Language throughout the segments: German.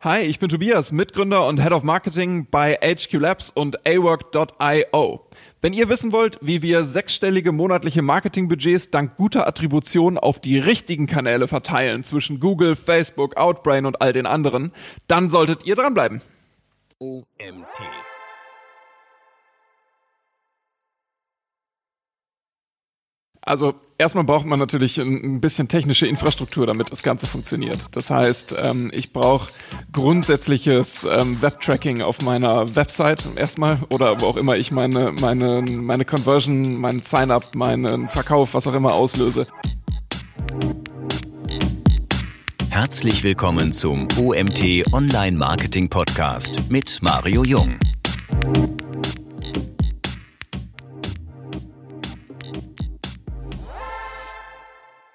Hi, ich bin Tobias, Mitgründer und Head of Marketing bei HQ Labs und awork.io. Wenn ihr wissen wollt, wie wir sechsstellige monatliche Marketingbudgets dank guter Attribution auf die richtigen Kanäle verteilen zwischen Google, Facebook, Outbrain und all den anderen, dann solltet ihr dranbleiben. OMT Also erstmal braucht man natürlich ein bisschen technische Infrastruktur, damit das Ganze funktioniert. Das heißt, ähm, ich brauche grundsätzliches ähm, Web-Tracking auf meiner Website erstmal oder wo auch immer ich meine, meine, meine Conversion, meinen Sign-up, meinen Verkauf, was auch immer auslöse. Herzlich willkommen zum OMT Online Marketing Podcast mit Mario Jung.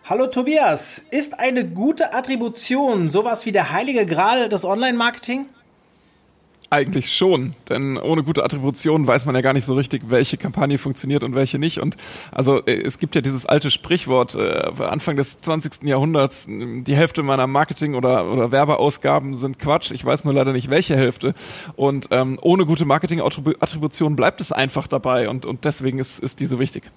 Hallo Tobias, ist eine gute Attribution sowas wie der heilige Gral des Online-Marketing? Eigentlich schon, denn ohne gute Attribution weiß man ja gar nicht so richtig, welche Kampagne funktioniert und welche nicht. Und also äh, es gibt ja dieses alte Sprichwort, äh, Anfang des 20. Jahrhunderts, die Hälfte meiner Marketing- oder, oder Werbeausgaben sind Quatsch. Ich weiß nur leider nicht, welche Hälfte. Und ähm, ohne gute Marketing-Attribution bleibt es einfach dabei und, und deswegen ist, ist die so wichtig.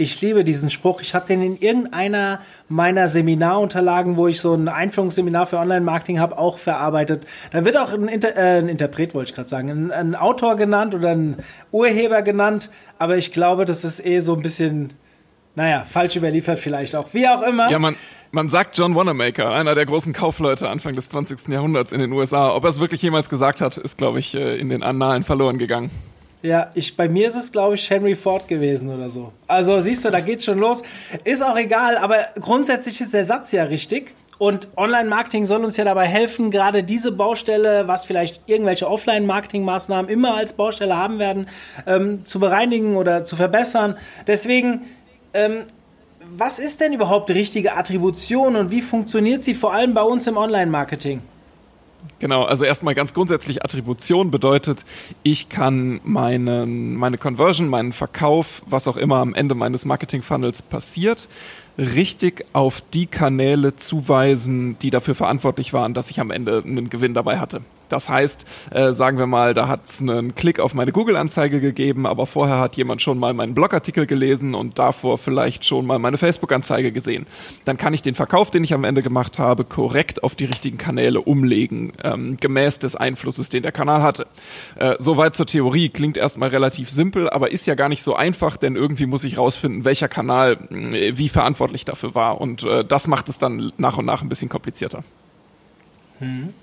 Ich liebe diesen Spruch. Ich habe den in irgendeiner meiner Seminarunterlagen, wo ich so ein Einführungsseminar für Online-Marketing habe, auch verarbeitet. Da wird auch ein, Inter äh, ein Interpret, wollte ich gerade sagen, ein, ein, Autor genannt oder ein Urheber genannt. Aber ich glaube, das ist eh so ein bisschen, naja, falsch überliefert vielleicht auch. Wie auch immer. Ja, man, man sagt John Wanamaker, einer der großen Kaufleute Anfang des 20. Jahrhunderts in den USA. Ob er es wirklich jemals gesagt hat, ist, glaube ich, äh, in den Annalen verloren gegangen. Ja, ich, bei mir ist es, glaube ich, Henry Ford gewesen oder so. Also siehst du, da geht's schon los. Ist auch egal, aber grundsätzlich ist der Satz ja richtig. Und Online-Marketing soll uns ja dabei helfen, gerade diese Baustelle, was vielleicht irgendwelche Offline-Marketing-Maßnahmen immer als Baustelle haben werden, ähm, zu bereinigen oder zu verbessern. Deswegen, ähm, was ist denn überhaupt richtige Attribution und wie funktioniert sie vor allem bei uns im Online-Marketing? Genau, also erstmal ganz grundsätzlich Attribution bedeutet, ich kann meine, meine Conversion, meinen Verkauf, was auch immer am Ende meines Marketing-Funnels passiert, richtig auf die Kanäle zuweisen, die dafür verantwortlich waren, dass ich am Ende einen Gewinn dabei hatte. Das heißt, äh, sagen wir mal, da hat es einen Klick auf meine Google-Anzeige gegeben, aber vorher hat jemand schon mal meinen Blogartikel gelesen und davor vielleicht schon mal meine Facebook-Anzeige gesehen. Dann kann ich den Verkauf, den ich am Ende gemacht habe, korrekt auf die richtigen Kanäle umlegen, ähm, gemäß des Einflusses, den der Kanal hatte. Äh, Soweit zur Theorie klingt erstmal relativ simpel, aber ist ja gar nicht so einfach, denn irgendwie muss ich rausfinden, welcher Kanal äh, wie verantwortlich dafür war. Und äh, das macht es dann nach und nach ein bisschen komplizierter. Hm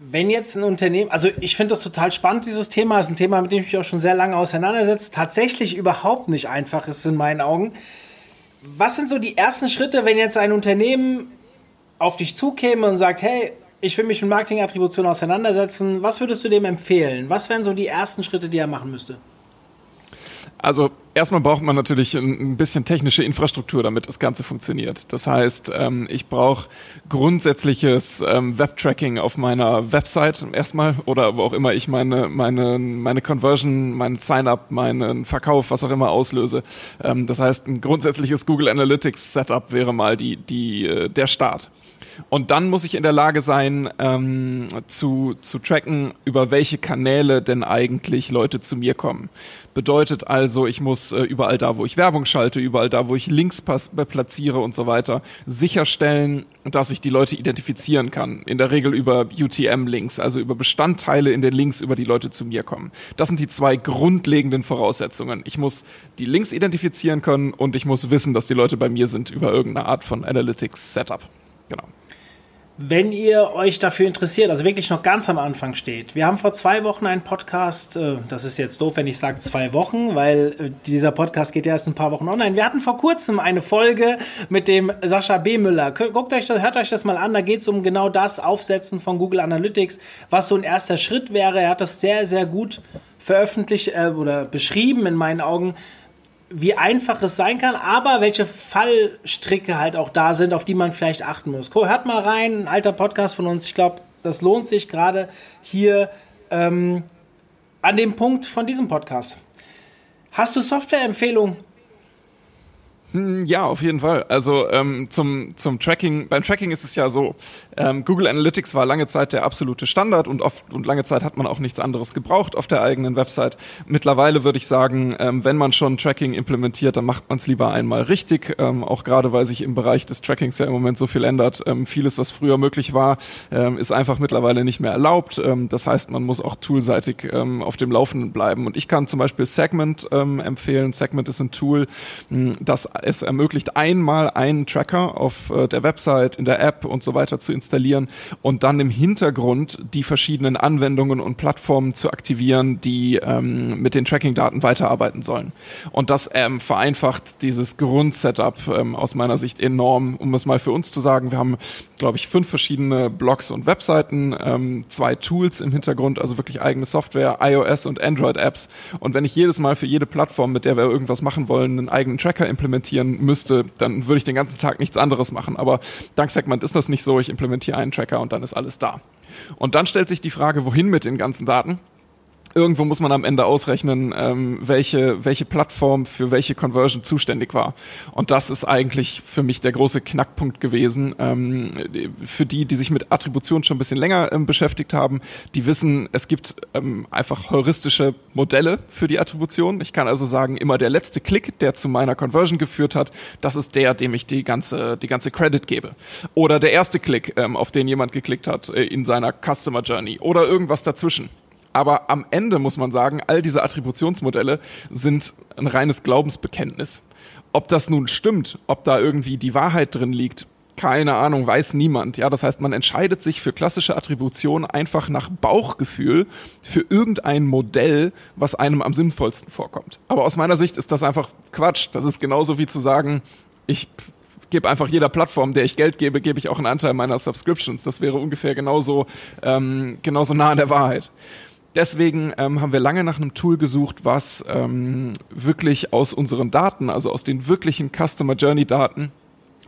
wenn jetzt ein Unternehmen, also ich finde das total spannend, dieses Thema, ist ein Thema, mit dem ich mich auch schon sehr lange auseinandersetze, tatsächlich überhaupt nicht einfach ist in meinen Augen. Was sind so die ersten Schritte, wenn jetzt ein Unternehmen auf dich zukäme und sagt, hey, ich will mich mit Marketingattribution auseinandersetzen, was würdest du dem empfehlen? Was wären so die ersten Schritte, die er machen müsste? Also erstmal braucht man natürlich ein bisschen technische Infrastruktur, damit das Ganze funktioniert. Das heißt, ähm, ich brauche grundsätzliches ähm, Web-Tracking auf meiner Website erstmal oder wo auch immer ich meine, meine, meine Conversion, meinen Sign-up, meinen Verkauf, was auch immer auslöse. Ähm, das heißt, ein grundsätzliches Google Analytics Setup wäre mal die, die, äh, der Start. Und dann muss ich in der Lage sein, ähm, zu, zu tracken, über welche Kanäle denn eigentlich Leute zu mir kommen. Bedeutet also, ich muss äh, überall da, wo ich Werbung schalte, überall da, wo ich Links äh, platziere und so weiter, sicherstellen, dass ich die Leute identifizieren kann. In der Regel über UTM-Links, also über Bestandteile in den Links, über die Leute zu mir kommen. Das sind die zwei grundlegenden Voraussetzungen. Ich muss die Links identifizieren können und ich muss wissen, dass die Leute bei mir sind über irgendeine Art von Analytics-Setup. Genau wenn ihr euch dafür interessiert, also wirklich noch ganz am Anfang steht. Wir haben vor zwei Wochen einen Podcast, äh, das ist jetzt doof, wenn ich sage zwei Wochen, weil äh, dieser Podcast geht ja erst ein paar Wochen online. Wir hatten vor kurzem eine Folge mit dem Sascha B. Müller. Guckt euch das, hört euch das mal an, da geht es um genau das Aufsetzen von Google Analytics, was so ein erster Schritt wäre. Er hat das sehr, sehr gut veröffentlicht äh, oder beschrieben in meinen Augen, wie einfach es sein kann, aber welche Fallstricke halt auch da sind, auf die man vielleicht achten muss. Hört mal rein, ein alter Podcast von uns. Ich glaube, das lohnt sich gerade hier ähm, an dem Punkt von diesem Podcast. Hast du Softwareempfehlungen? Hm, ja, auf jeden Fall. Also ähm, zum, zum Tracking, beim Tracking ist es ja so, ähm, Google Analytics war lange Zeit der absolute Standard und oft und lange Zeit hat man auch nichts anderes gebraucht auf der eigenen Website. Mittlerweile würde ich sagen, ähm, wenn man schon Tracking implementiert, dann macht man es lieber einmal richtig, ähm, auch gerade weil sich im Bereich des Trackings ja im Moment so viel ändert. Ähm, vieles, was früher möglich war, ähm, ist einfach mittlerweile nicht mehr erlaubt. Ähm, das heißt, man muss auch toolseitig ähm, auf dem Laufenden bleiben. Und ich kann zum Beispiel Segment ähm, empfehlen. Segment ist ein Tool, mh, das es ermöglicht, einmal einen Tracker auf äh, der Website, in der App und so weiter zu installieren und dann im Hintergrund die verschiedenen Anwendungen und Plattformen zu aktivieren, die ähm, mit den Tracking-Daten weiterarbeiten sollen. Und das ähm, vereinfacht dieses Grundsetup ähm, aus meiner Sicht enorm, um es mal für uns zu sagen. Wir haben, glaube ich, fünf verschiedene Blogs und Webseiten, ähm, zwei Tools im Hintergrund, also wirklich eigene Software, iOS und Android-Apps. Und wenn ich jedes Mal für jede Plattform, mit der wir irgendwas machen wollen, einen eigenen Tracker implementiere, implementieren müsste, dann würde ich den ganzen Tag nichts anderes machen. Aber dank Segment ist das nicht so. Ich implementiere einen Tracker und dann ist alles da. Und dann stellt sich die Frage, wohin mit den ganzen Daten? Irgendwo muss man am Ende ausrechnen, ähm, welche, welche Plattform für welche Conversion zuständig war. Und das ist eigentlich für mich der große Knackpunkt gewesen. Ähm, für die, die sich mit Attribution schon ein bisschen länger ähm, beschäftigt haben, die wissen, es gibt ähm, einfach heuristische Modelle für die Attribution. Ich kann also sagen, immer der letzte Klick, der zu meiner Conversion geführt hat, das ist der, dem ich die ganze, die ganze Credit gebe. Oder der erste Klick, ähm, auf den jemand geklickt hat äh, in seiner Customer Journey. Oder irgendwas dazwischen. Aber am Ende muss man sagen, all diese Attributionsmodelle sind ein reines Glaubensbekenntnis. Ob das nun stimmt, ob da irgendwie die Wahrheit drin liegt, keine Ahnung, weiß niemand. Ja, das heißt, man entscheidet sich für klassische Attribution einfach nach Bauchgefühl für irgendein Modell, was einem am sinnvollsten vorkommt. Aber aus meiner Sicht ist das einfach Quatsch. Das ist genauso wie zu sagen, ich gebe einfach jeder Plattform, der ich Geld gebe, gebe ich auch einen Anteil meiner Subscriptions. Das wäre ungefähr genauso, ähm, genauso nah an der Wahrheit deswegen ähm, haben wir lange nach einem Tool gesucht, was ähm, wirklich aus unseren Daten, also aus den wirklichen Customer Journey Daten,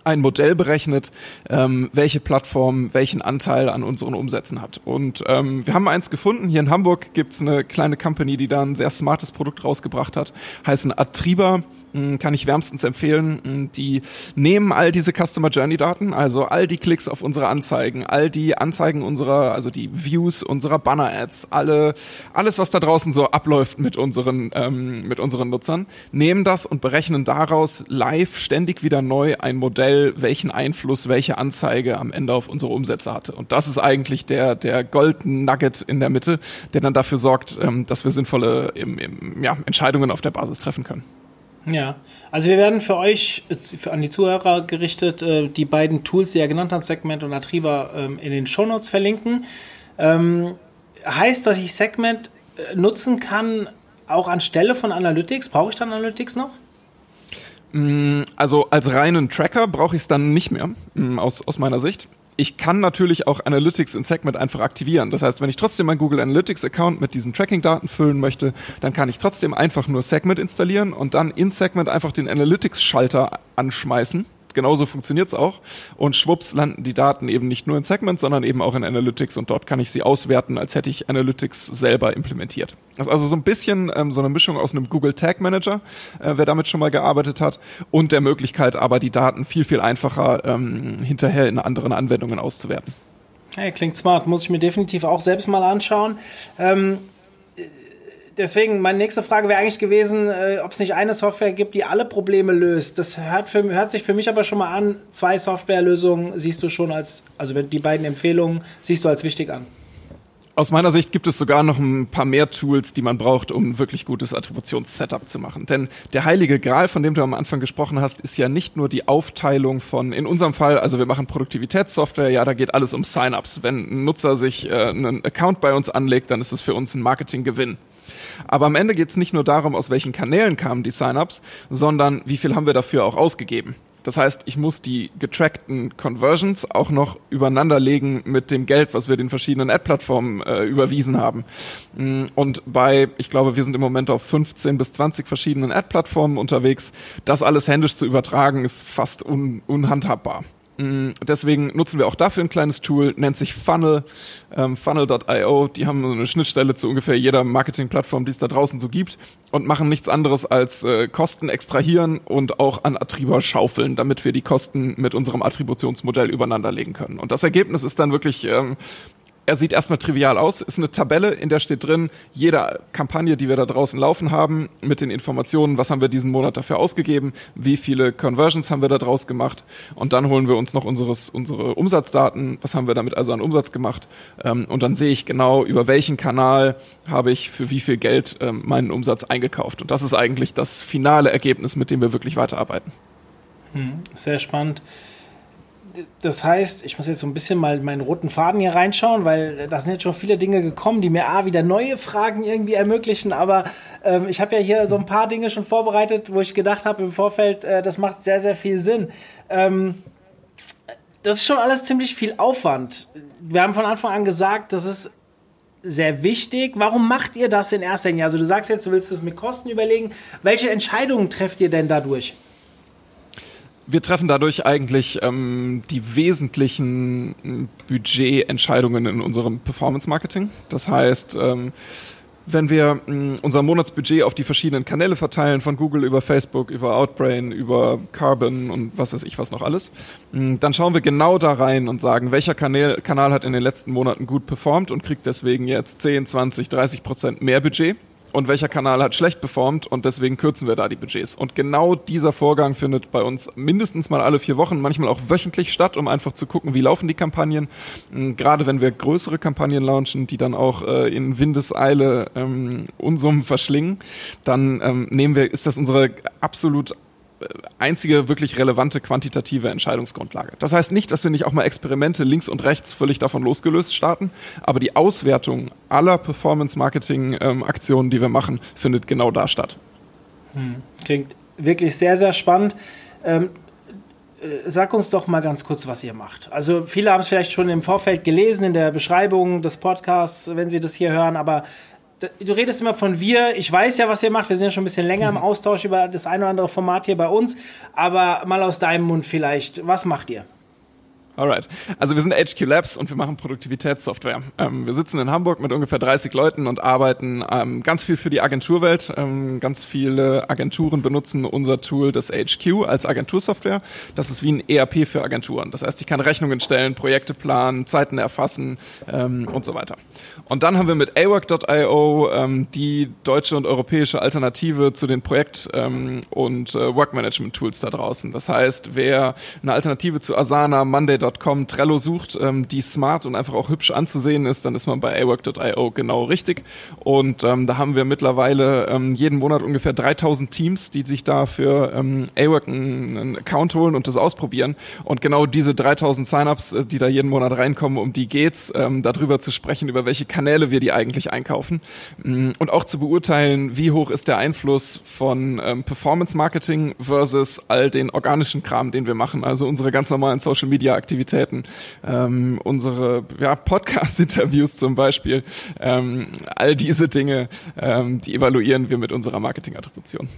ein Modell berechnet, ähm, welche Plattform welchen Anteil an unseren Umsätzen hat. Und ähm, wir haben eins gefunden. Hier in Hamburg gibt's eine kleine Company, die da ein sehr smartes Produkt rausgebracht hat, heißen Atriba. Hm, kann ich wärmstens empfehlen. Hm, die nehmen all diese Customer Journey Daten, also all die Klicks auf unsere Anzeigen, all die Anzeigen unserer, also die Views unserer Banner Ads, alle, alles was da draußen so abläuft mit unseren, ähm, mit unseren Nutzern, nehmen das und berechnen daraus live ständig wieder neu ein Modell, welchen Einfluss welche Anzeige am Ende auf unsere Umsätze hatte. Und das ist eigentlich der, der Golden Nugget in der Mitte, der dann dafür sorgt, ähm, dass wir sinnvolle im, ja, Entscheidungen auf der Basis treffen können. Ja, also wir werden für euch, für, an die Zuhörer gerichtet, äh, die beiden Tools, die er genannt hat, Segment und Atriba, ähm, in den Shownotes verlinken. Ähm, heißt, dass ich Segment äh, nutzen kann, auch anstelle von Analytics? Brauche ich dann Analytics noch? Mm, also als reinen Tracker brauche ich es dann nicht mehr, mm, aus, aus meiner Sicht ich kann natürlich auch Analytics in Segment einfach aktivieren. Das heißt, wenn ich trotzdem meinen Google Analytics Account mit diesen Tracking-Daten füllen möchte, dann kann ich trotzdem einfach nur Segment installieren und dann in Segment einfach den Analytics-Schalter anschmeißen genauso funktioniert es auch. Und schwupps landen die Daten eben nicht nur in Segment, sondern eben auch in Analytics und dort kann ich sie auswerten, als hätte ich Analytics selber implementiert. Das ist also so ein bisschen ähm, so eine Mischung aus einem Google Tag Manager, äh, wer damit schon mal gearbeitet hat, und der Möglichkeit aber die Daten viel, viel einfacher ähm, hinterher in anderen Anwendungen auszuwerten. Hey, klingt smart, muss ich mir definitiv auch selbst mal anschauen. Ähm, deswegen, meine nächste Frage wäre eigentlich gewesen, äh, ob es nicht eine Software gibt, die alle Probleme löst. Das hört, für, hört sich für mich aber schon mal an, zwei Softwarelösungen siehst du schon als, also die beiden Empfehlungen siehst du als wichtig an. Aus meiner Sicht gibt es sogar noch ein paar mehr Tools, die man braucht, um ein wirklich gutes Attributionssetup zu machen. Denn der heilige Gral, von dem du am Anfang gesprochen hast, ist ja nicht nur die Aufteilung von, in unserem Fall, also wir machen Produktivitätssoftware, ja, da geht alles um Sign-ups. Wenn ein Nutzer sich äh, einen Account bei uns anlegt, dann ist es für uns ein Marketinggewinn. Aber am Ende geht es nicht nur darum, aus welchen Kanälen kamen die Sign-ups, sondern wie viel haben wir dafür auch ausgegeben. Das heißt, ich muss die getrackten Conversions auch noch übereinander legen mit dem Geld, was wir den verschiedenen Ad-Plattformen äh, überwiesen haben. Mm, und bei, ich glaube, wir sind im Moment auf 15 bis 20 verschiedenen Ad-Plattformen unterwegs. Das alles händisch zu übertragen, ist fast un unhandhabbar. Mm, deswegen nutzen wir auch dafür ein kleines Tool, nennt sich Funnel, ähm, funnel.io. Die haben eine Schnittstelle zu ungefähr jeder Marketingplattform, die es da draußen so gibt und machen nichts anderes als äh, Kosten extrahieren und auch an Attributor schaufeln, damit wir die Kosten mit unserem Attributionsmodell übereinander legen können. Und das Ergebnis ist dann wirklich ähm, er sieht erstmal trivial aus, ist eine Tabelle, in der steht drin, jede Kampagne, die wir da draußen laufen haben, mit den Informationen, was haben wir diesen Monat dafür ausgegeben, wie viele Conversions haben wir da draus gemacht. Und dann holen wir uns noch unseres, unsere Umsatzdaten, was haben wir damit also an Umsatz gemacht. Ähm, und dann sehe ich genau, über welchen Kanal habe ich für wie viel Geld ähm, meinen Umsatz eingekauft. Und das ist eigentlich das finale Ergebnis, mit dem wir wirklich weiterarbeiten. Hm, sehr spannend das heißt, ich muss jetzt so ein bisschen mal meinen roten Faden hier reinschauen, weil da sind jetzt schon viele Dinge gekommen, die mir A, wieder neue Fragen irgendwie ermöglichen. Aber ähm, ich habe ja hier so ein paar Dinge schon vorbereitet, wo ich gedacht habe im Vorfeld, äh, das macht sehr, sehr viel Sinn. Ähm, das ist schon alles ziemlich viel Aufwand. Wir haben von Anfang an gesagt, das ist sehr wichtig. Warum macht ihr das in erster Linie? Also du sagst jetzt, du willst es mit Kosten überlegen. Welche Entscheidungen trefft ihr denn dadurch? Wir treffen dadurch eigentlich ähm, die wesentlichen Budgetentscheidungen in unserem Performance-Marketing. Das heißt, ähm, wenn wir mh, unser Monatsbudget auf die verschiedenen Kanäle verteilen, von Google über Facebook, über Outbrain, über Carbon und was weiß ich was noch alles, mh, dann schauen wir genau da rein und sagen, welcher Kanal, Kanal hat in den letzten Monaten gut performt und kriegt deswegen jetzt 10, 20, 30 Prozent mehr Budget und welcher Kanal hat schlecht performt und deswegen kürzen wir da die Budgets. Und genau dieser Vorgang findet bei uns mindestens mal alle vier Wochen, manchmal auch wöchentlich statt, um einfach zu gucken, wie laufen die Kampagnen. Hm, gerade wenn wir größere Kampagnen launchen, die dann auch äh, in Windeseile ähm, Unsummen verschlingen, dann ähm, nehmen wir, ist das unsere absolut einzige wirklich relevante quantitative Entscheidungsgrundlage. Das heißt nicht, dass wir nicht auch mal Experimente links und rechts völlig davon losgelöst starten, aber die Auswertung aller Performance-Marketing-Aktionen, die wir machen, findet genau da statt. Hm. Klingt wirklich sehr, sehr spannend. Ähm, äh, sag uns doch mal ganz kurz, was ihr macht. Also viele haben es vielleicht schon im Vorfeld gelesen in der Beschreibung des Podcasts, wenn sie das hier hören, aber du redest immer von wir. Ich weiß ja, was ihr macht. Wir sind ja schon ein bisschen länger im Austausch über das ein oder andere Format hier bei uns. Aber mal aus deinem Mund vielleicht. Was macht ihr? Alright. Also wir sind HQ Labs und wir machen Produktivitätssoftware. Ähm, wir sitzen in Hamburg mit ungefähr 30 Leuten und arbeiten ähm, ganz viel für die Agenturwelt. Ähm, ganz viele Agenturen benutzen unser Tool, das HQ, als Agentursoftware. Das ist wie ein ERP für Agenturen. Das heißt, ich kann Rechnungen stellen, Projekte planen, Zeiten erfassen ähm, und so weiter. Und dann haben wir mit awork.io ähm, die deutsche und europäische Alternative zu den Projekt- ähm, und äh, Workmanagement-Tools da draußen. Das heißt, wer eine Alternative zu Asana, Monday.com Awork.com Trello sucht, ähm, die smart und einfach auch hübsch anzusehen ist, dann ist man bei awork.io genau richtig. Und ähm, da haben wir mittlerweile ähm, jeden Monat ungefähr 3000 Teams, die sich da für ähm, Awork einen, einen Account holen und das ausprobieren. Und genau diese 3000 Signups, äh, die da jeden Monat reinkommen, um die geht's, ähm, darüber zu sprechen, über welche Kanäle wir die eigentlich einkaufen. Mm, und auch zu beurteilen, wie hoch ist der Einfluss von ähm, Performance Marketing versus all den organischen Kram, den wir machen. Also unsere ganz normalen Social Media Aktivitäten Aktivitäten, ähm, unsere ja, Podcast-Interviews zum Beispiel, ähm, all diese Dinge, ähm, die evaluieren wir mit unserer Marketing-Attribution.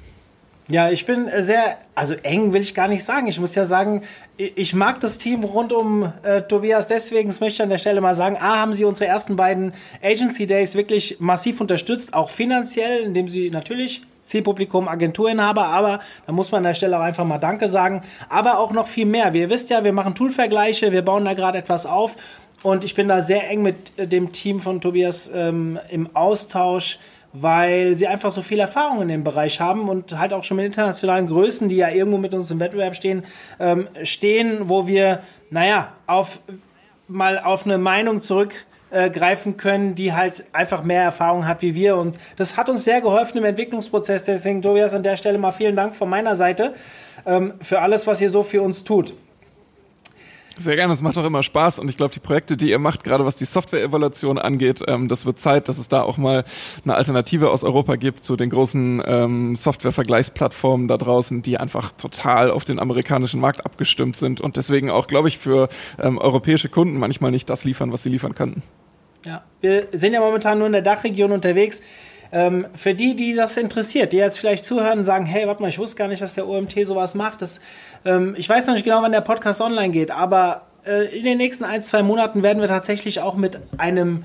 Ja, ich bin sehr, also eng will ich gar nicht sagen. Ich muss ja sagen, ich mag das Team rund um äh, Tobias deswegen, das möchte ich an der Stelle mal sagen, A, haben sie unsere ersten beiden Agency Days wirklich massiv unterstützt, auch finanziell, indem sie natürlich Zielpublikum, Agenturinhaber, aber da muss man an der Stelle auch einfach mal Danke sagen. Aber auch noch viel mehr. Ihr wisst ja, wir machen Toolvergleiche, wir bauen da gerade etwas auf und ich bin da sehr eng mit äh, dem Team von Tobias ähm, im Austausch, weil sie einfach so viel Erfahrung in dem Bereich haben und halt auch schon mit internationalen Größen, die ja irgendwo mit uns im Wettbewerb stehen, ähm, stehen, wo wir, naja, auf mal auf eine Meinung zurück äh, greifen können, die halt einfach mehr Erfahrung hat wie wir. Und das hat uns sehr geholfen im Entwicklungsprozess. Deswegen, Tobias, an der Stelle mal vielen Dank von meiner Seite ähm, für alles, was ihr so für uns tut. Sehr gerne, es macht auch immer Spaß und ich glaube, die Projekte, die ihr macht, gerade was die Software-Evaluation angeht, ähm, das wird Zeit, dass es da auch mal eine Alternative aus Europa gibt zu den großen ähm, Software-Vergleichsplattformen da draußen, die einfach total auf den amerikanischen Markt abgestimmt sind und deswegen auch, glaube ich, für ähm, europäische Kunden manchmal nicht das liefern, was sie liefern könnten. Ja, wir sind ja momentan nur in der Dachregion unterwegs. Ähm, für die, die das interessiert, die jetzt vielleicht zuhören und sagen, hey, warte mal, ich wusste gar nicht, dass der OMT sowas macht. Das, ähm, ich weiß noch nicht genau, wann der Podcast online geht, aber äh, in den nächsten ein, zwei Monaten werden wir tatsächlich auch mit einem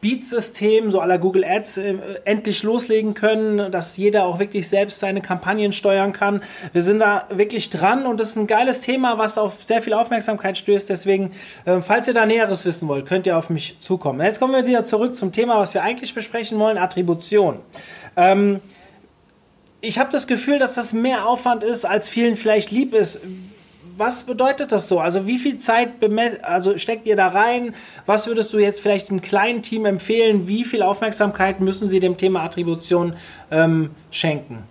Beat-System, so aller Google Ads, äh, endlich loslegen können, dass jeder auch wirklich selbst seine Kampagnen steuern kann. Wir sind da wirklich dran und das ist ein geiles Thema, was auf sehr viel Aufmerksamkeit stößt. Deswegen, äh, falls ihr da Näheres wissen wollt, könnt ihr auf mich zukommen. Jetzt kommen wir wieder zurück zum Thema, was wir eigentlich besprechen wollen, Attribution. Ähm, ich habe das Gefühl, dass das mehr Aufwand ist, als vielen vielleicht lieb ist was bedeutet das so? Also wie viel Zeit also steckt ihr da rein? Was würdest du jetzt vielleicht einem kleinen Team empfehlen? Wie viel Aufmerksamkeit müssen sie dem Thema Attribution ähm, schenken?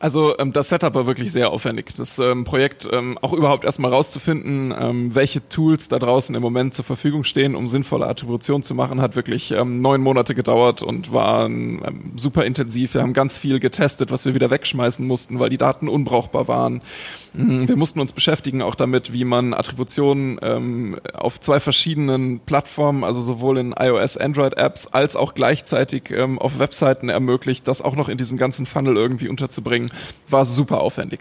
Also ähm, das Setup war wirklich sehr aufwendig. Das ähm, Projekt ähm, auch überhaupt erstmal rauszufinden, ähm, welche Tools da draußen im Moment zur Verfügung stehen, um sinnvolle Attribution zu machen, hat wirklich ähm, neun Monate gedauert und war ähm, super intensiv. Wir haben ganz viel getestet, was wir wieder wegschmeißen mussten, weil die Daten unbrauchbar waren. Mhm, wir mussten uns beschäftigen auch damit, wie man Attributionen ähm, auf zwei verschiedenen Plattformen, also sowohl in iOS, Android-Apps als auch gleichzeitig ähm, auf Webseiten ermöglicht, das auch noch in diesem ganzen Funnel irgendwie unterzubringen, war super aufwendig.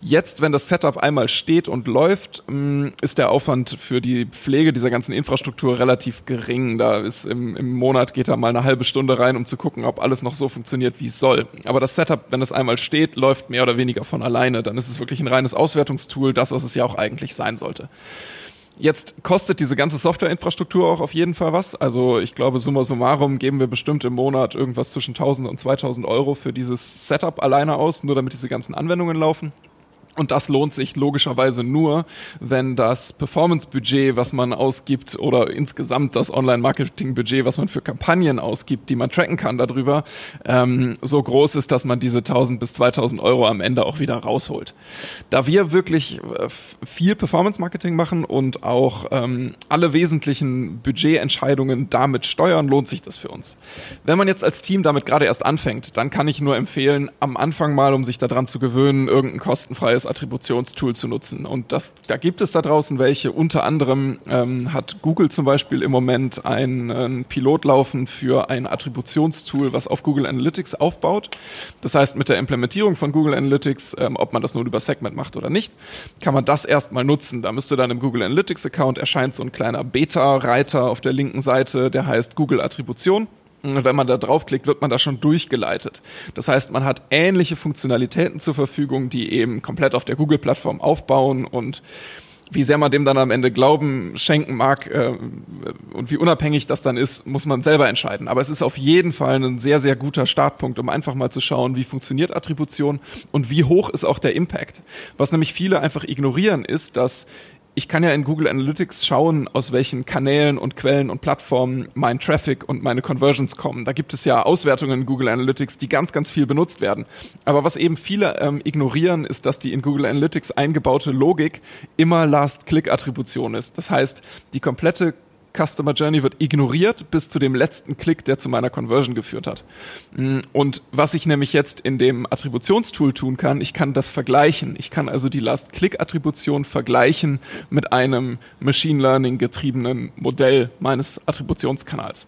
Jetzt, wenn das Setup einmal steht und läuft, mm, ist der Aufwand für die Pflege dieser ganzen Infrastruktur relativ gering. Da ist im, im Monat geht da mal eine halbe Stunde rein, um zu gucken, ob alles noch so funktioniert, wie es soll. Aber das Setup, wenn es einmal steht, läuft mehr oder weniger von alleine. Dann ist es wirklich ein reines Auswertungstool, das, was es ja auch eigentlich sein sollte. Jetzt kostet diese ganze Softwareinfrastruktur auch auf jeden Fall was. Also ich glaube, summa summarum geben wir bestimmt im Monat irgendwas zwischen 1000 und 2000 Euro für dieses Setup alleine aus, nur damit diese ganzen Anwendungen laufen. Und das lohnt sich logischerweise nur, wenn das Performance-Budget, was man ausgibt, oder insgesamt das Online-Marketing-Budget, was man für Kampagnen ausgibt, die man tracken kann darüber, ähm, so groß ist, dass man diese 1000 bis 2000 Euro am Ende auch wieder rausholt. Da wir wirklich äh, viel Performance-Marketing machen und auch ähm, alle wesentlichen Budgetentscheidungen damit steuern, lohnt sich das für uns. Wenn man jetzt als Team damit gerade erst anfängt, dann kann ich nur empfehlen, am Anfang mal, um sich daran zu gewöhnen, irgendein kostenfreies Attributionstool zu nutzen. Und das, da gibt es da draußen welche. Unter anderem ähm, hat Google zum Beispiel im Moment einen, einen Pilot laufen für ein Attributionstool, was auf Google Analytics aufbaut. Das heißt, mit der Implementierung von Google Analytics, ähm, ob man das nun über Segment macht oder nicht, kann man das erstmal nutzen. Da müsste dann im Google Analytics Account erscheint so ein kleiner Beta-Reiter auf der linken Seite, der heißt Google Attribution. Und wenn man da draufklickt, wird man da schon durchgeleitet. Das heißt, man hat ähnliche Funktionalitäten zur Verfügung, die eben komplett auf der Google-Plattform aufbauen und wie sehr man dem dann am Ende Glauben schenken mag äh, und wie unabhängig das dann ist, muss man selber entscheiden. Aber es ist auf jeden Fall ein sehr, sehr guter Startpunkt, um einfach mal zu schauen, wie funktioniert Attribution und wie hoch ist auch der Impact. Was nämlich viele einfach ignorieren, ist, dass ich kann ja in Google Analytics schauen, aus welchen Kanälen und Quellen und Plattformen mein Traffic und meine Conversions kommen. Da gibt es ja Auswertungen in Google Analytics, die ganz, ganz viel benutzt werden. Aber was eben viele ähm, ignorieren, ist, dass die in Google Analytics eingebaute Logik immer Last-Click-Attribution ist. Das heißt, die komplette Customer Journey wird ignoriert bis zu dem letzten Klick, der zu meiner Conversion geführt hat. Mm, und was ich nämlich jetzt in dem Attributionstool tun kann, ich kann das vergleichen. Ich kann also die Last-Click-Attribution vergleichen mit einem Machine Learning getriebenen Modell meines Attributionskanals.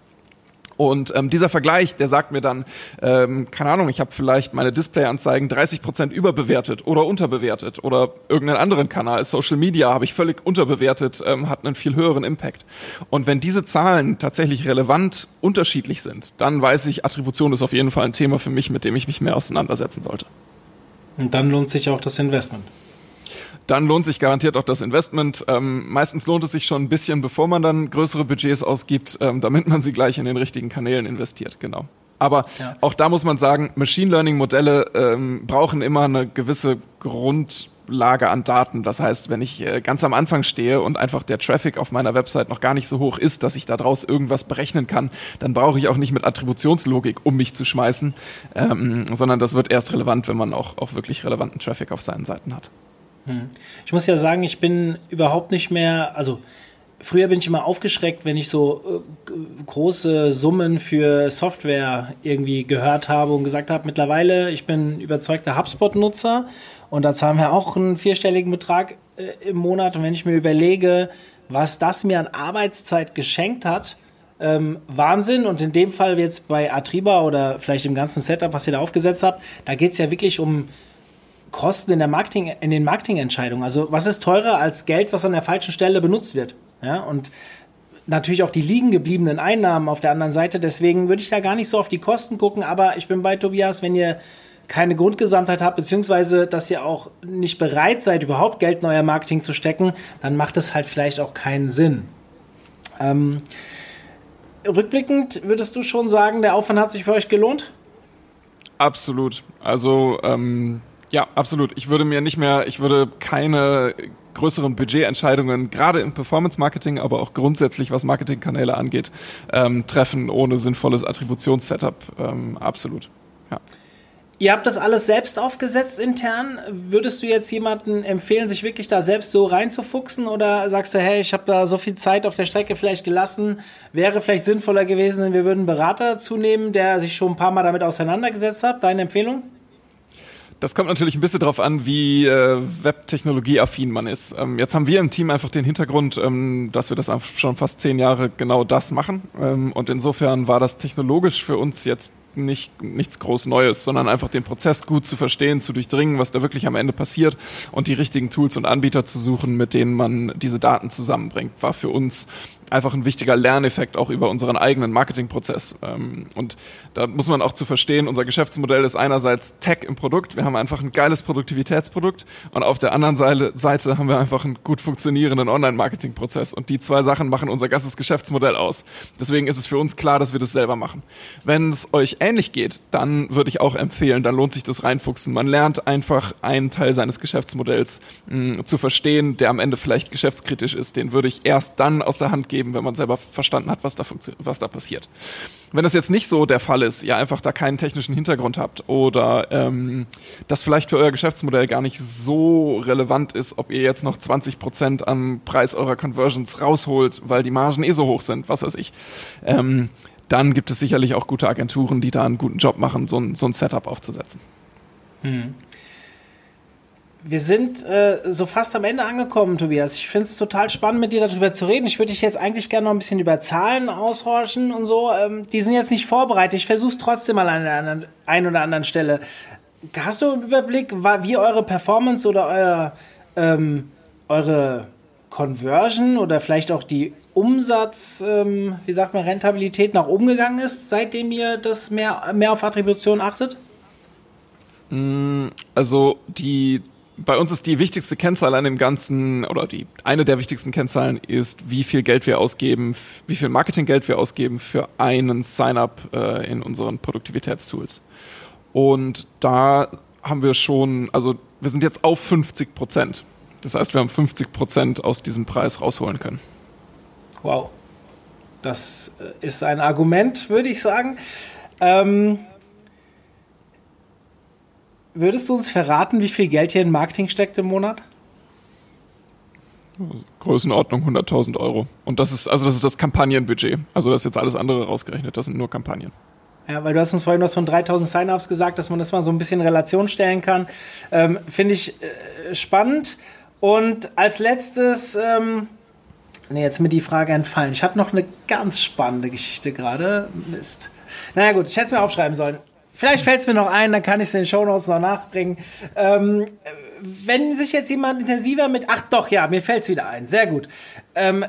Und ähm, dieser Vergleich, der sagt mir dann, ähm, keine Ahnung, ich habe vielleicht meine Displayanzeigen 30 Prozent überbewertet oder unterbewertet oder irgendeinen anderen Kanal, Social Media, habe ich völlig unterbewertet, ähm, hat einen viel höheren Impact. Und wenn diese Zahlen tatsächlich relevant unterschiedlich sind, dann weiß ich, Attribution ist auf jeden Fall ein Thema für mich, mit dem ich mich mehr auseinandersetzen sollte. Und dann lohnt sich auch das Investment dann lohnt sich garantiert auch das Investment. Ähm, meistens lohnt es sich schon ein bisschen, bevor man dann größere Budgets ausgibt, ähm, damit man sie gleich in den richtigen Kanälen investiert, genau. Aber ja. auch da muss man sagen, Machine Learning Modelle ähm, brauchen immer eine gewisse Grundlage an Daten. Das heißt, wenn ich äh, ganz am Anfang stehe und einfach der Traffic auf meiner Website noch gar nicht so hoch ist, dass ich daraus irgendwas berechnen kann, dann brauche ich auch nicht mit Attributionslogik um mich zu schmeißen, ähm, sondern das wird erst relevant, wenn man auch, auch wirklich relevanten Traffic auf seinen Seiten hat. Hm. Ich muss ja sagen, ich bin überhaupt nicht mehr, also früher bin ich immer aufgeschreckt, wenn ich so äh, große Summen für Software irgendwie gehört habe und gesagt habe, mittlerweile, ich bin überzeugter HubSpot-Nutzer und da zahlen wir auch einen vierstelligen Betrag äh, im Monat und wenn ich mir überlege, was das mir an Arbeitszeit geschenkt hat, ähm, Wahnsinn. Und in dem Fall jetzt bei Atriba oder vielleicht im ganzen Setup, was ihr da aufgesetzt habt, da geht es ja wirklich um Kosten in, der Marketing, in den Marketingentscheidungen. Also was ist teurer als Geld, was an der falschen Stelle benutzt wird? Ja, und natürlich auch die liegen gebliebenen Einnahmen auf der anderen Seite. Deswegen würde ich da gar nicht so auf die Kosten gucken. Aber ich bin bei Tobias, wenn ihr keine Grundgesamtheit habt, beziehungsweise dass ihr auch nicht bereit seid, überhaupt Geld in euer Marketing zu stecken, dann macht es halt vielleicht auch keinen Sinn. Ähm, rückblickend würdest du schon sagen, der Aufwand hat sich für euch gelohnt? Absolut. Also ähm, ja, absolut. Ich würde mir nicht mehr, ich würde keine größeren Budgetentscheidungen, gerade im Performance-Marketing, aber auch grundsätzlich, was Marketingkanäle angeht, ähm, treffen ohne sinnvolles Attributionssetup. Ähm, absolut. Ja. Ihr habt das alles selbst aufgesetzt intern. Würdest du jetzt jemanden empfehlen, sich wirklich da selbst so reinzufuchsen oder sagst du, hey, ich habe da so viel Zeit auf der Strecke vielleicht gelassen, wäre vielleicht sinnvoller gewesen, wenn wir würden einen Berater zunehmen, der sich schon ein paar Mal damit auseinandergesetzt hat? Deine Empfehlung? Das kommt natürlich ein bisschen darauf an, wie äh, Webtechnologie-affin man ist. Ähm, jetzt haben wir im Team einfach den Hintergrund, ähm, dass wir das schon fast zehn Jahre genau das machen. Ähm, und insofern war das technologisch für uns jetzt nicht, nichts groß Neues, sondern einfach den Prozess gut zu verstehen, zu durchdringen, was da wirklich am Ende passiert und die richtigen Tools und Anbieter zu suchen, mit denen man diese Daten zusammenbringt, war für uns einfach ein wichtiger Lerneffekt auch über unseren eigenen Marketingprozess. Ähm, und da muss man auch zu verstehen, unser Geschäftsmodell ist einerseits Tech im Produkt. Wir haben einfach ein geiles Produktivitätsprodukt und auf der anderen Seite haben wir einfach einen gut funktionierenden Online-Marketing-Prozess. Und die zwei Sachen machen unser ganzes Geschäftsmodell aus. Deswegen ist es für uns klar, dass wir das selber machen. Wenn es euch ähnlich geht, dann würde ich auch empfehlen, dann lohnt sich das reinfuchsen. Man lernt einfach einen Teil seines Geschäftsmodells mh, zu verstehen, der am Ende vielleicht geschäftskritisch ist. Den würde ich erst dann aus der Hand geben, geben, wenn man selber verstanden hat, was da, was da passiert. Wenn das jetzt nicht so der Fall ist, ihr einfach da keinen technischen Hintergrund habt oder ähm, das vielleicht für euer Geschäftsmodell gar nicht so relevant ist, ob ihr jetzt noch 20 Prozent am Preis eurer Conversions rausholt, weil die Margen eh so hoch sind, was weiß ich, ähm, dann gibt es sicherlich auch gute Agenturen, die da einen guten Job machen, so ein, so ein Setup aufzusetzen. Hm. Wir sind äh, so fast am Ende angekommen, Tobias. Ich finde es total spannend, mit dir darüber zu reden. Ich würde dich jetzt eigentlich gerne noch ein bisschen über Zahlen aushorchen und so. Ähm, die sind jetzt nicht vorbereitet. Ich versuche es trotzdem mal an einer einen oder anderen Stelle. Hast du einen Überblick, wie eure Performance oder euer, ähm, eure Conversion oder vielleicht auch die Umsatz, ähm, wie sagt man, Rentabilität nach oben gegangen ist, seitdem ihr das mehr, mehr auf Attribution achtet? Mm, also die bei uns ist die wichtigste Kennzahl an dem Ganzen, oder die eine der wichtigsten Kennzahlen ist, wie viel Geld wir ausgeben, wie viel Marketinggeld wir ausgeben für einen Sign-up äh, in unseren Produktivitätstools. Und da haben wir schon, also wir sind jetzt auf 50 Prozent. Das heißt, wir haben 50 Prozent aus diesem Preis rausholen können. Wow. Das äh, ist ein Argument, würde ich sagen. Ähm, Würdest du uns verraten, wie viel Geld hier in Marketing steckt im Monat? Größenordnung 100.000 Euro. Und das ist, also das ist das Kampagnenbudget. Also das ist jetzt alles andere rausgerechnet. Das sind nur Kampagnen. Ja, weil du hast uns vorhin was von 3000 Sign-ups gesagt, dass man das mal so ein bisschen in Relation stellen kann. Ähm, Finde ich äh, spannend. Und als letztes, ähm, nee, jetzt mir die Frage entfallen. Ich hatte noch eine ganz spannende Geschichte gerade. Mist. Naja gut, ich hätte es mir aufschreiben sollen. Vielleicht fällt es mir noch ein, dann kann ich es in den Shownotes noch nachbringen. Ähm, wenn sich jetzt jemand intensiver mit. Ach doch, ja, mir fällt es wieder ein. Sehr gut. Ähm,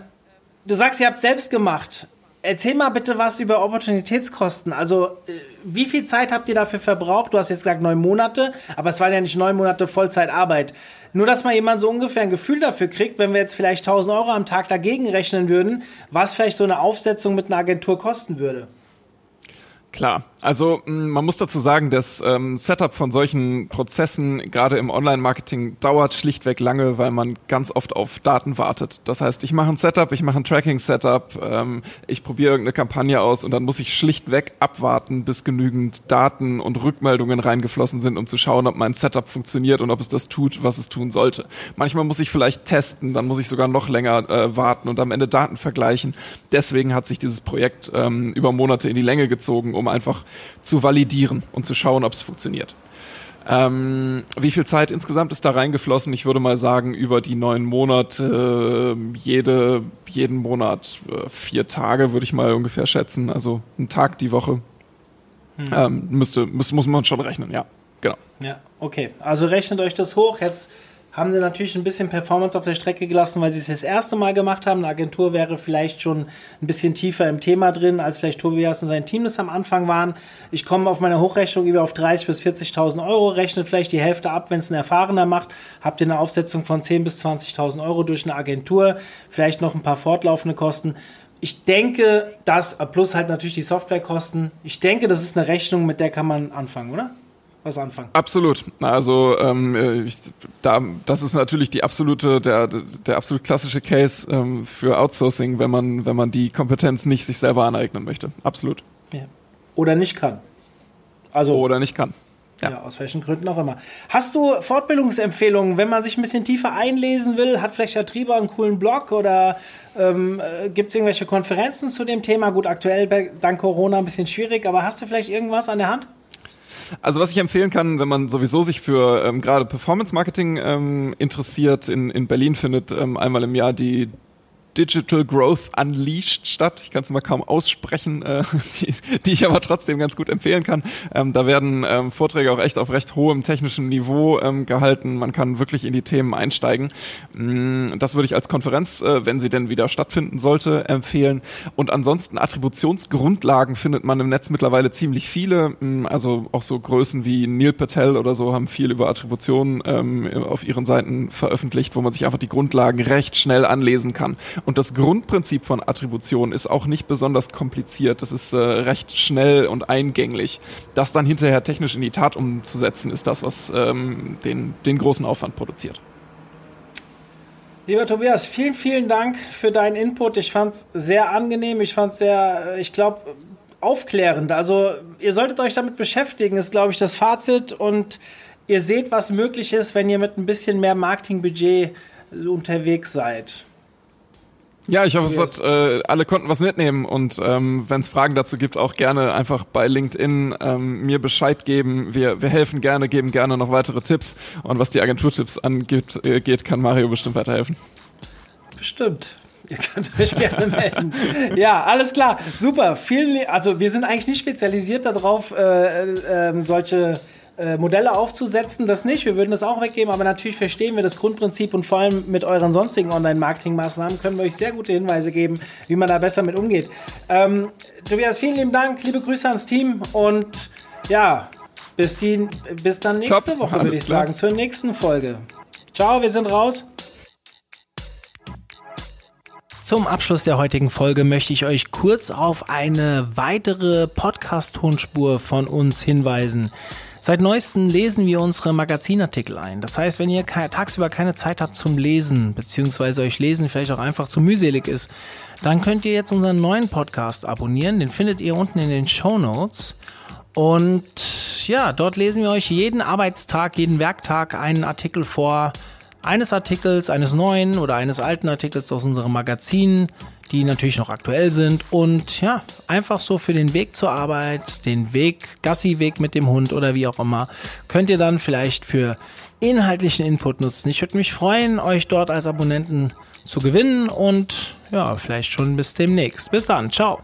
du sagst, ihr habt selbst gemacht. Erzähl mal bitte was über Opportunitätskosten. Also, äh, wie viel Zeit habt ihr dafür verbraucht? Du hast jetzt gesagt neun Monate, aber es waren ja nicht neun Monate Vollzeitarbeit. Nur, dass mal jemand so ungefähr ein Gefühl dafür kriegt, wenn wir jetzt vielleicht 1000 Euro am Tag dagegen rechnen würden, was vielleicht so eine Aufsetzung mit einer Agentur kosten würde. Klar, also mm, man muss dazu sagen, das ähm, Setup von solchen Prozessen gerade im Online-Marketing dauert schlichtweg lange, weil man ganz oft auf Daten wartet. Das heißt, ich mache ein Setup, ich mache ein Tracking-Setup, ähm, ich probiere irgendeine Kampagne aus und dann muss ich schlichtweg abwarten, bis genügend Daten und Rückmeldungen reingeflossen sind, um zu schauen, ob mein Setup funktioniert und ob es das tut, was es tun sollte. Manchmal muss ich vielleicht testen, dann muss ich sogar noch länger äh, warten und am Ende Daten vergleichen. Deswegen hat sich dieses Projekt ähm, über Monate in die Länge gezogen, um einfach zu validieren und zu schauen, ob es funktioniert. Ähm, wie viel Zeit insgesamt ist da reingeflossen? Ich würde mal sagen, über die neun Monate, äh, jede, jeden Monat äh, vier Tage, würde ich mal ungefähr schätzen. Also ein Tag die Woche. Hm. Ähm, müsste, muss, muss man schon rechnen, ja. Genau. Ja, okay. Also rechnet euch das hoch. Jetzt haben sie natürlich ein bisschen Performance auf der Strecke gelassen, weil sie es das erste Mal gemacht haben. Eine Agentur wäre vielleicht schon ein bisschen tiefer im Thema drin, als vielleicht Tobias und sein Team das am Anfang waren. Ich komme auf meiner Hochrechnung über auf 30.000 bis 40.000 Euro, rechnet vielleicht die Hälfte ab, wenn es ein Erfahrener macht. Habt ihr eine Aufsetzung von 10.000 bis 20.000 Euro durch eine Agentur, vielleicht noch ein paar fortlaufende Kosten. Ich denke, dass, plus halt natürlich die Softwarekosten, ich denke, das ist eine Rechnung, mit der kann man anfangen, oder? Was anfangen. Absolut. Also ähm, ich, da, das ist natürlich die absolute, der, der absolut klassische Case ähm, für Outsourcing, wenn man, wenn man die Kompetenz nicht sich selber aneignen möchte. Absolut. Ja. Oder nicht kann. Also oder nicht kann. Ja. ja. aus welchen Gründen auch immer. Hast du Fortbildungsempfehlungen, wenn man sich ein bisschen tiefer einlesen will? Hat vielleicht der Trieber einen coolen Blog oder ähm, äh, gibt es irgendwelche Konferenzen zu dem Thema? Gut, aktuell dank Corona ein bisschen schwierig, aber hast du vielleicht irgendwas an der Hand? Also was ich empfehlen kann, wenn man sowieso sich für ähm, gerade Performance Marketing ähm, interessiert, in, in Berlin findet ähm, einmal im Jahr die Digital Growth Unleashed statt. Ich kann es mal kaum aussprechen, äh, die, die ich aber trotzdem ganz gut empfehlen kann. Ähm, da werden ähm, Vorträge auch echt auf recht hohem technischen Niveau ähm, gehalten. Man kann wirklich in die Themen einsteigen. Mm, das würde ich als Konferenz, äh, wenn sie denn wieder stattfinden sollte, empfehlen. Und ansonsten Attributionsgrundlagen findet man im Netz mittlerweile ziemlich viele. Mm, also auch so Größen wie Neil Patel oder so haben viel über Attributionen ähm, auf ihren Seiten veröffentlicht, wo man sich einfach die Grundlagen recht schnell anlesen kann. Und das Grundprinzip von Attribution ist auch nicht besonders kompliziert. Das ist äh, recht schnell und eingänglich. Das dann hinterher technisch in die Tat umzusetzen, ist das, was ähm, den, den großen Aufwand produziert. Lieber Tobias, vielen, vielen Dank für deinen Input. Ich fand es sehr angenehm. Ich fand es sehr, äh, ich glaube, aufklärend. Also ihr solltet euch damit beschäftigen, ist, glaube ich, das Fazit. Und ihr seht, was möglich ist, wenn ihr mit ein bisschen mehr Marketingbudget unterwegs seid. Ja, ich hoffe, es hat, äh, alle konnten was mitnehmen und ähm, wenn es Fragen dazu gibt, auch gerne einfach bei LinkedIn ähm, mir Bescheid geben. Wir, wir helfen gerne, geben gerne noch weitere Tipps und was die Agenturtipps angeht, äh, geht, kann Mario bestimmt weiterhelfen. Bestimmt. Ihr könnt euch gerne melden. ja, alles klar. Super. Vielen, also wir sind eigentlich nicht spezialisiert darauf, äh, äh, solche äh, Modelle aufzusetzen, das nicht. Wir würden das auch weggeben, aber natürlich verstehen wir das Grundprinzip und vor allem mit euren sonstigen Online-Marketing-Maßnahmen können wir euch sehr gute Hinweise geben, wie man da besser mit umgeht. Ähm, Tobias, vielen lieben Dank, liebe Grüße ans Team und ja, bis, die, bis dann nächste Top, Woche, würde ich klar. sagen, zur nächsten Folge. Ciao, wir sind raus. Zum Abschluss der heutigen Folge möchte ich euch kurz auf eine weitere Podcast-Tonspur von uns hinweisen. Seit neuestem lesen wir unsere Magazinartikel ein. Das heißt, wenn ihr tagsüber keine Zeit habt zum Lesen, beziehungsweise euch Lesen vielleicht auch einfach zu mühselig ist, dann könnt ihr jetzt unseren neuen Podcast abonnieren. Den findet ihr unten in den Show Notes. Und ja, dort lesen wir euch jeden Arbeitstag, jeden Werktag einen Artikel vor. Eines Artikels, eines neuen oder eines alten Artikels aus unserem Magazin die natürlich noch aktuell sind und ja, einfach so für den Weg zur Arbeit, den Weg, Gassi-Weg mit dem Hund oder wie auch immer, könnt ihr dann vielleicht für inhaltlichen Input nutzen. Ich würde mich freuen, euch dort als Abonnenten zu gewinnen und ja, vielleicht schon bis demnächst. Bis dann, ciao.